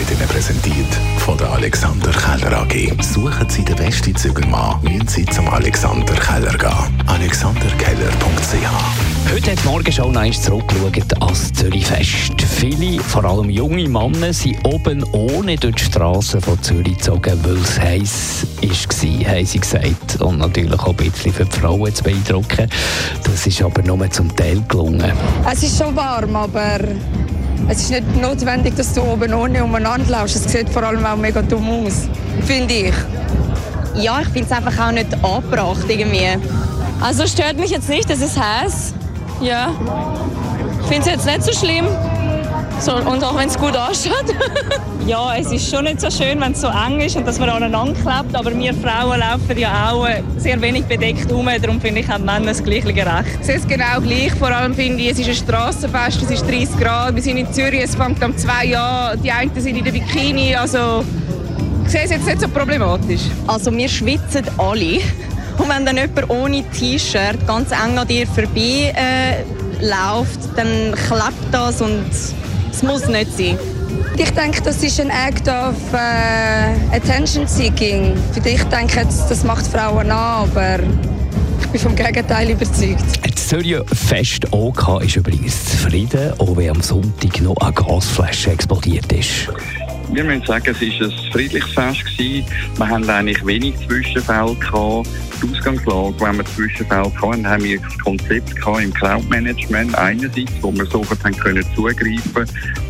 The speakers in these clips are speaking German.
wird Ihnen präsentiert von der Alexander Keller AG. Suchen Sie den besten Zügelmann, müssen Sie zum Alexander Keller gehen. alexanderkeller.ch Heute hat die Morgenschau noch einmal zurückgeschaut als Zürichfest. Viele, vor allem junge Männer, sind oben ohne durch die Straßen von Zürich gezogen, weil es heiß war, haben sie gesagt. Und natürlich auch ein bisschen für die Frauen zu beeindrucken. Das ist aber nur zum Teil gelungen. Es ist schon warm, aber es ist nicht notwendig, dass du oben ohne umeinander laufst. Es sieht vor allem auch mega dumm aus, finde ich. Ja, ich finde es einfach auch nicht angebracht irgendwie. Also stört mich jetzt nicht, es ist heiß. Ja. Ich finde es jetzt nicht so schlimm. So, und auch wenn es gut ausschaut. ja, es ist schon nicht so schön, wenn es so eng ist und dass man aneinander klebt. Aber wir Frauen laufen ja auch sehr wenig bedeckt um. Darum finde ich, haben Männer das gleiche sehe es genau gleich. Vor allem finde ich, es ist ein Strassenfest, es ist 30 Grad. Wir sind in Zürich, es fängt um zwei an. Die einen sind in der Bikini. Also, ich sehe es jetzt nicht so problematisch. Also wir schwitzen alle. Und wenn dann jemand ohne T-Shirt ganz eng an dir vorbei äh, läuft, dann klebt das und es muss nicht sein. Ich denke, das ist ein Act of äh, Attention Seeking. Für dich denke ich, das macht Frauen an, aber ich bin vom Gegenteil überzeugt. Das Zürich Fest OK ist übrigens zufrieden, auch wenn am Sonntag noch eine Gasflasche explodiert ist. Wir müssen sagen, es war ein friedliches Fest. Gewesen. Wir hatten eigentlich wenig Zwischenfälle. Gehabt. Die Ausgangslage, wenn wir Zwischenfälle hatten, haben wir das Konzept gehabt im Cloud-Management einerseits, wo wir sofort haben können zugreifen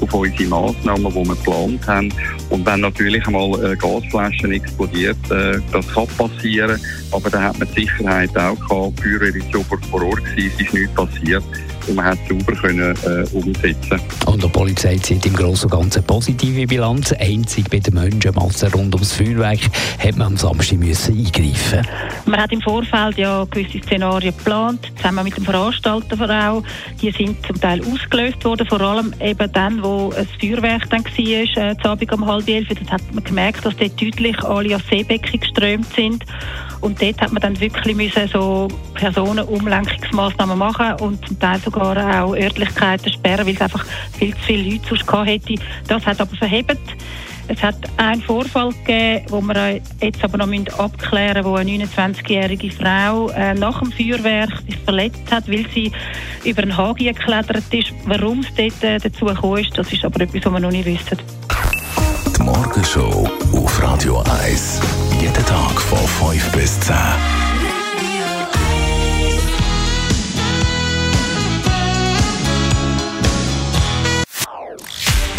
auf unsere Massnahmen, die wir geplant haben. Und wenn natürlich einmal Gasflaschen explodiert, äh, das kann passieren, aber da hat man die Sicherheit auch gehabt. Die Feuerwehr ist sofort vor Ort gewesen, es ist nichts passiert und man hat es sauber können, äh, umsetzen. Und die Polizei zieht im Großen und Ganzen positive Bilanz. Einzig bei den Menschenmassen rund ums Feuerwerk hat man am Samstag müssen eingreifen. Man hat im Vorfeld ja gewisse Szenarien geplant, zusammen mit dem Veranstalter auch. Die sind zum Teil ausgelöst worden, vor allem eben dann, wo ein Feuerwerk dann war, äh, Abend um halb elf. Das hat man gemerkt, dass dort deutlich alle an Seebecken geströmt sind. Und dort hat man dann wirklich müssen so Personenumlenkungsmaßnahmen machen und zum Teil sogar auch Örtlichkeiten sperren, weil es einfach viel zu viele Leute sonst gehabt hätte. Das hat aber verhebt. Es hat einen Vorfall gegeben, wo wir jetzt aber noch abklären müssen, wo eine 29-jährige Frau äh, nach dem Feuerwerk sich verletzt hat, weil sie über einen Hagi geklettert ist. Warum es dort äh, dazu gekommen ist, das ist aber etwas, was wir noch nicht wissen. Die Morgenshow auf Radio 1. Jeden Tag von 5 bis 10.